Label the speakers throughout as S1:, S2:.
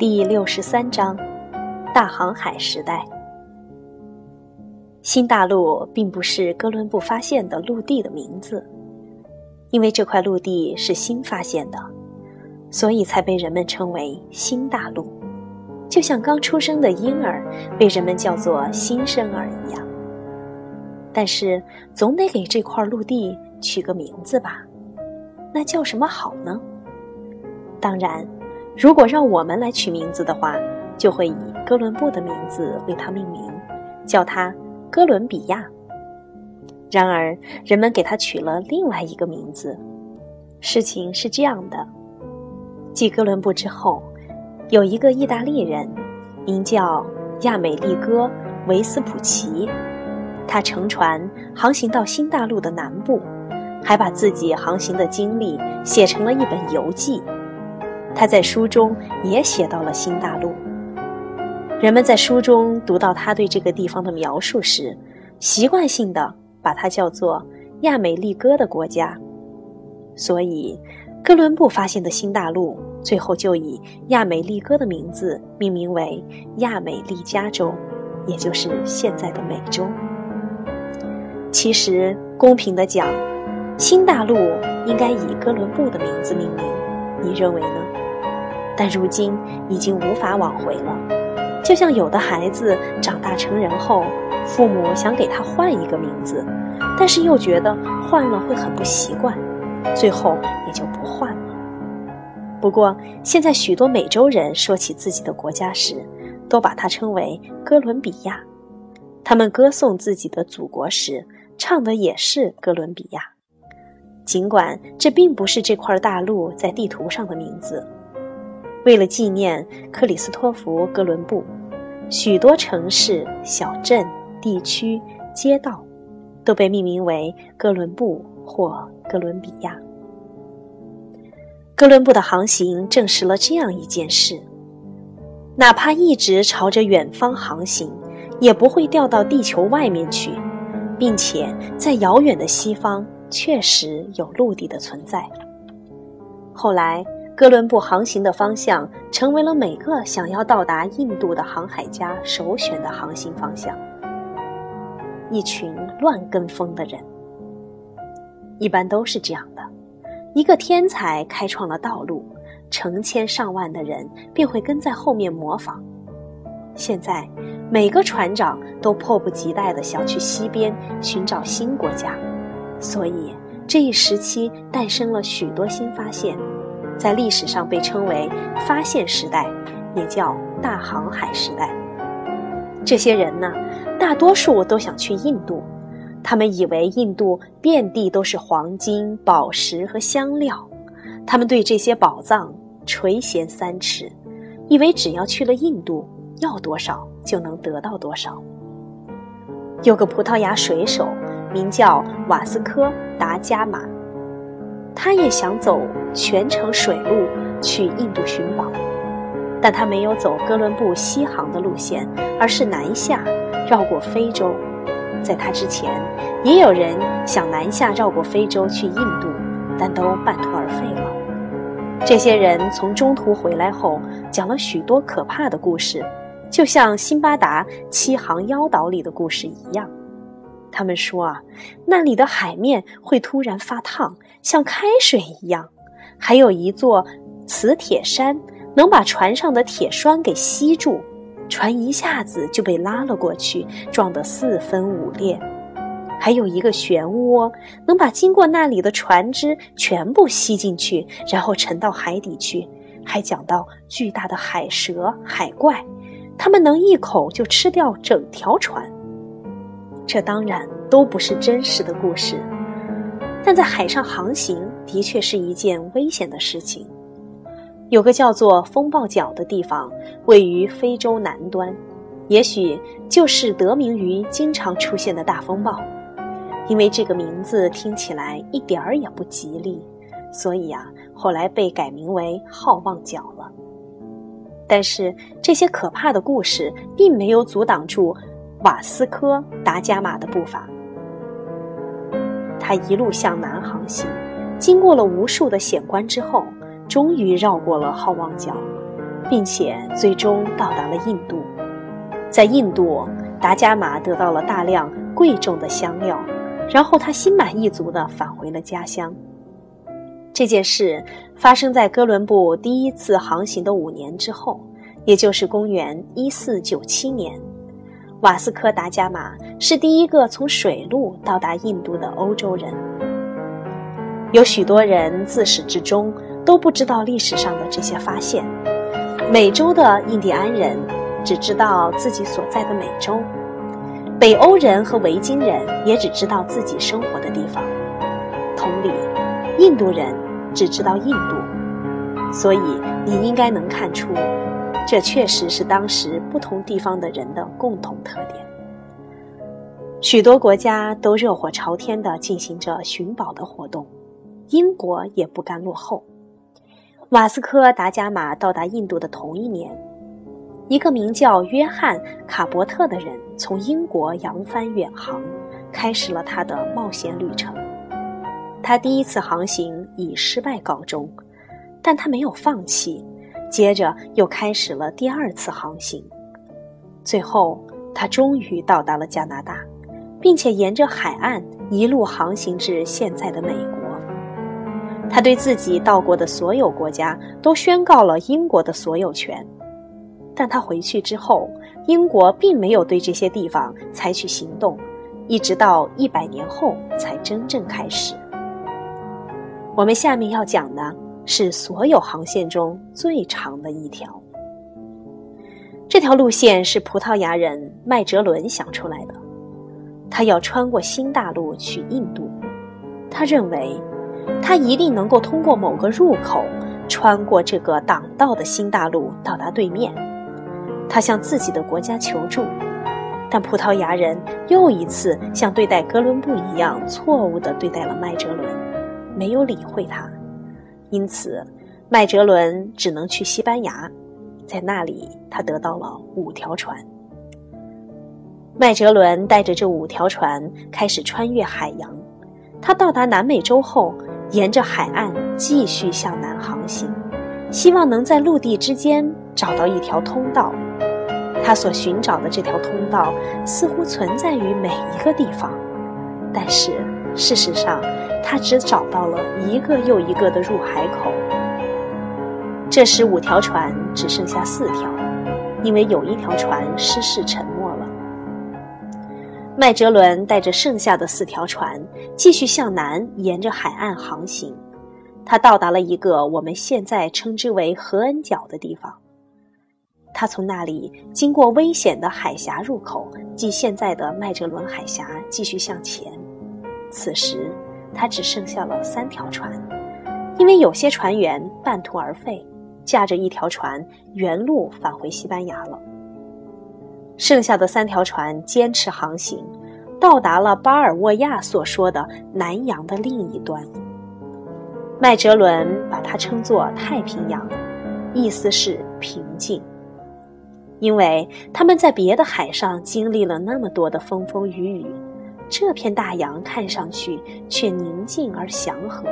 S1: 第六十三章：大航海时代。新大陆并不是哥伦布发现的陆地的名字，因为这块陆地是新发现的，所以才被人们称为新大陆，就像刚出生的婴儿被人们叫做新生儿一样。但是，总得给这块陆地取个名字吧？那叫什么好呢？当然，如果让我们来取名字的话，就会以哥伦布的名字为它命名，叫它哥伦比亚。然而，人们给它取了另外一个名字。事情是这样的：继哥伦布之后，有一个意大利人，名叫亚美利哥·维斯普奇，他乘船航行到新大陆的南部，还把自己航行的经历写成了一本游记。他在书中也写到了新大陆。人们在书中读到他对这个地方的描述时，习惯性的把它叫做亚美利哥的国家。所以，哥伦布发现的新大陆最后就以亚美利哥的名字命名为亚美利加州，也就是现在的美洲。其实，公平的讲，新大陆应该以哥伦布的名字命名。你认为呢？但如今已经无法挽回了，就像有的孩子长大成人后，父母想给他换一个名字，但是又觉得换了会很不习惯，最后也就不换了。不过现在许多美洲人说起自己的国家时，都把它称为哥伦比亚，他们歌颂自己的祖国时，唱的也是哥伦比亚，尽管这并不是这块大陆在地图上的名字。为了纪念克里斯托弗·哥伦布，许多城市、小镇、地区、街道都被命名为哥伦布或哥伦比亚。哥伦布的航行证实了这样一件事：哪怕一直朝着远方航行，也不会掉到地球外面去，并且在遥远的西方确实有陆地的存在。后来。哥伦布航行的方向成为了每个想要到达印度的航海家首选的航行方向。一群乱跟风的人，一般都是这样的：一个天才开创了道路，成千上万的人便会跟在后面模仿。现在，每个船长都迫不及待地想去西边寻找新国家，所以这一时期诞生了许多新发现。在历史上被称为发现时代，也叫大航海时代。这些人呢，大多数都想去印度，他们以为印度遍地都是黄金、宝石和香料，他们对这些宝藏垂涎三尺，以为只要去了印度，要多少就能得到多少。有个葡萄牙水手，名叫瓦斯科·达伽马。他也想走全程水路去印度寻宝，但他没有走哥伦布西航的路线，而是南下绕过非洲。在他之前，也有人想南下绕过非洲去印度，但都半途而废了。这些人从中途回来后，讲了许多可怕的故事，就像辛巴达七航妖岛里的故事一样。他们说啊，那里的海面会突然发烫，像开水一样；还有一座磁铁山，能把船上的铁栓给吸住，船一下子就被拉了过去，撞得四分五裂；还有一个漩涡，能把经过那里的船只全部吸进去，然后沉到海底去。还讲到巨大的海蛇、海怪，它们能一口就吃掉整条船。这当然都不是真实的故事，但在海上航行的确是一件危险的事情。有个叫做风暴角的地方，位于非洲南端，也许就是得名于经常出现的大风暴。因为这个名字听起来一点儿也不吉利，所以啊，后来被改名为好望角了。但是这些可怕的故事并没有阻挡住。瓦斯科·达伽马的步伐，他一路向南航行，经过了无数的险关之后，终于绕过了好望角，并且最终到达了印度。在印度，达伽马得到了大量贵重的香料，然后他心满意足地返回了家乡。这件事发生在哥伦布第一次航行的五年之后，也就是公元一四九七年。瓦斯科·达伽马是第一个从水路到达印度的欧洲人。有许多人自始至终都不知道历史上的这些发现。美洲的印第安人只知道自己所在的美洲，北欧人和维京人也只知道自己生活的地方。同理，印度人只知道印度。所以，你应该能看出。这确实是当时不同地方的人的共同特点。许多国家都热火朝天地进行着寻宝的活动，英国也不甘落后。瓦斯科·达伽马到达印度的同一年，一个名叫约翰·卡伯特的人从英国扬帆远航，开始了他的冒险旅程。他第一次航行以失败告终，但他没有放弃。接着又开始了第二次航行，最后他终于到达了加拿大，并且沿着海岸一路航行至现在的美国。他对自己到过的所有国家都宣告了英国的所有权，但他回去之后，英国并没有对这些地方采取行动，一直到一百年后才真正开始。我们下面要讲的。是所有航线中最长的一条。这条路线是葡萄牙人麦哲伦想出来的。他要穿过新大陆去印度。他认为，他一定能够通过某个入口，穿过这个挡道的新大陆到达对面。他向自己的国家求助，但葡萄牙人又一次像对待哥伦布一样错误地对待了麦哲伦，没有理会他。因此，麦哲伦只能去西班牙，在那里他得到了五条船。麦哲伦带着这五条船开始穿越海洋，他到达南美洲后，沿着海岸继续向南航行，希望能在陆地之间找到一条通道。他所寻找的这条通道似乎存在于每一个地方，但是。事实上，他只找到了一个又一个的入海口。这时，五条船只剩下四条，因为有一条船失事沉没了。麦哲伦带着剩下的四条船继续向南，沿着海岸航行。他到达了一个我们现在称之为何恩角的地方。他从那里经过危险的海峡入口，即现在的麦哲伦海峡，继续向前。此时，他只剩下了三条船，因为有些船员半途而废，驾着一条船原路返回西班牙了。剩下的三条船坚持航行，到达了巴尔沃亚所说的南洋的另一端。麦哲伦把它称作太平洋，意思是平静，因为他们在别的海上经历了那么多的风风雨雨。这片大洋看上去却宁静而祥和，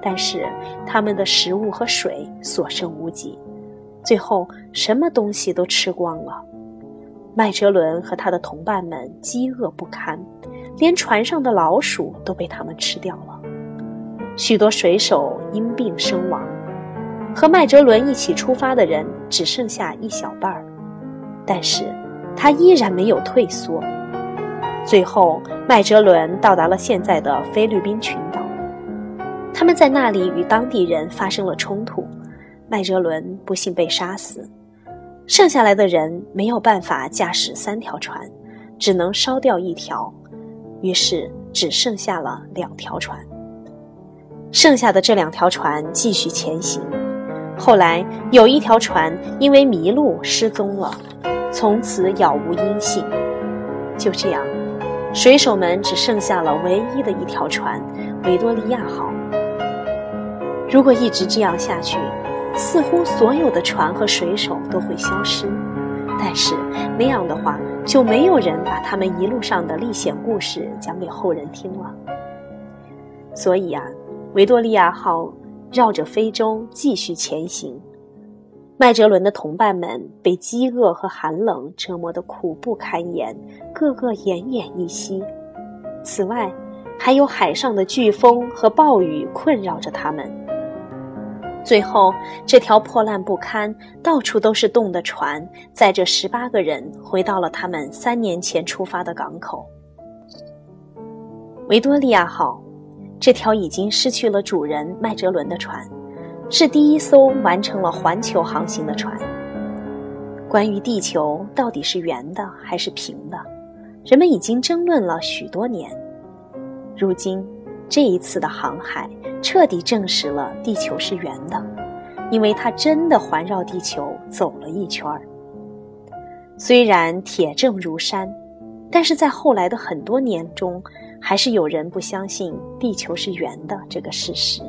S1: 但是他们的食物和水所剩无几，最后什么东西都吃光了。麦哲伦和他的同伴们饥饿不堪，连船上的老鼠都被他们吃掉了。许多水手因病身亡，和麦哲伦一起出发的人只剩下一小半儿，但是他依然没有退缩。最后，麦哲伦到达了现在的菲律宾群岛。他们在那里与当地人发生了冲突，麦哲伦不幸被杀死。剩下来的人没有办法驾驶三条船，只能烧掉一条，于是只剩下了两条船。剩下的这两条船继续前行。后来有一条船因为迷路失踪了，从此杳无音信。就这样。水手们只剩下了唯一的一条船——维多利亚号。如果一直这样下去，似乎所有的船和水手都会消失。但是那样的话，就没有人把他们一路上的历险故事讲给后人听了。所以啊，维多利亚号绕着非洲继续前行。麦哲伦的同伴们被饥饿和寒冷折磨得苦不堪言，个个奄奄一息。此外，还有海上的飓风和暴雨困扰着他们。最后，这条破烂不堪、到处都是洞的船，载着十八个人回到了他们三年前出发的港口——维多利亚号。这条已经失去了主人麦哲伦的船，是第一艘完成了环球航行的船。关于地球到底是圆的还是平的，人们已经争论了许多年。如今，这一次的航海彻底证实了地球是圆的，因为它真的环绕地球走了一圈儿。虽然铁证如山，但是在后来的很多年中。还是有人不相信地球是圆的这个事实。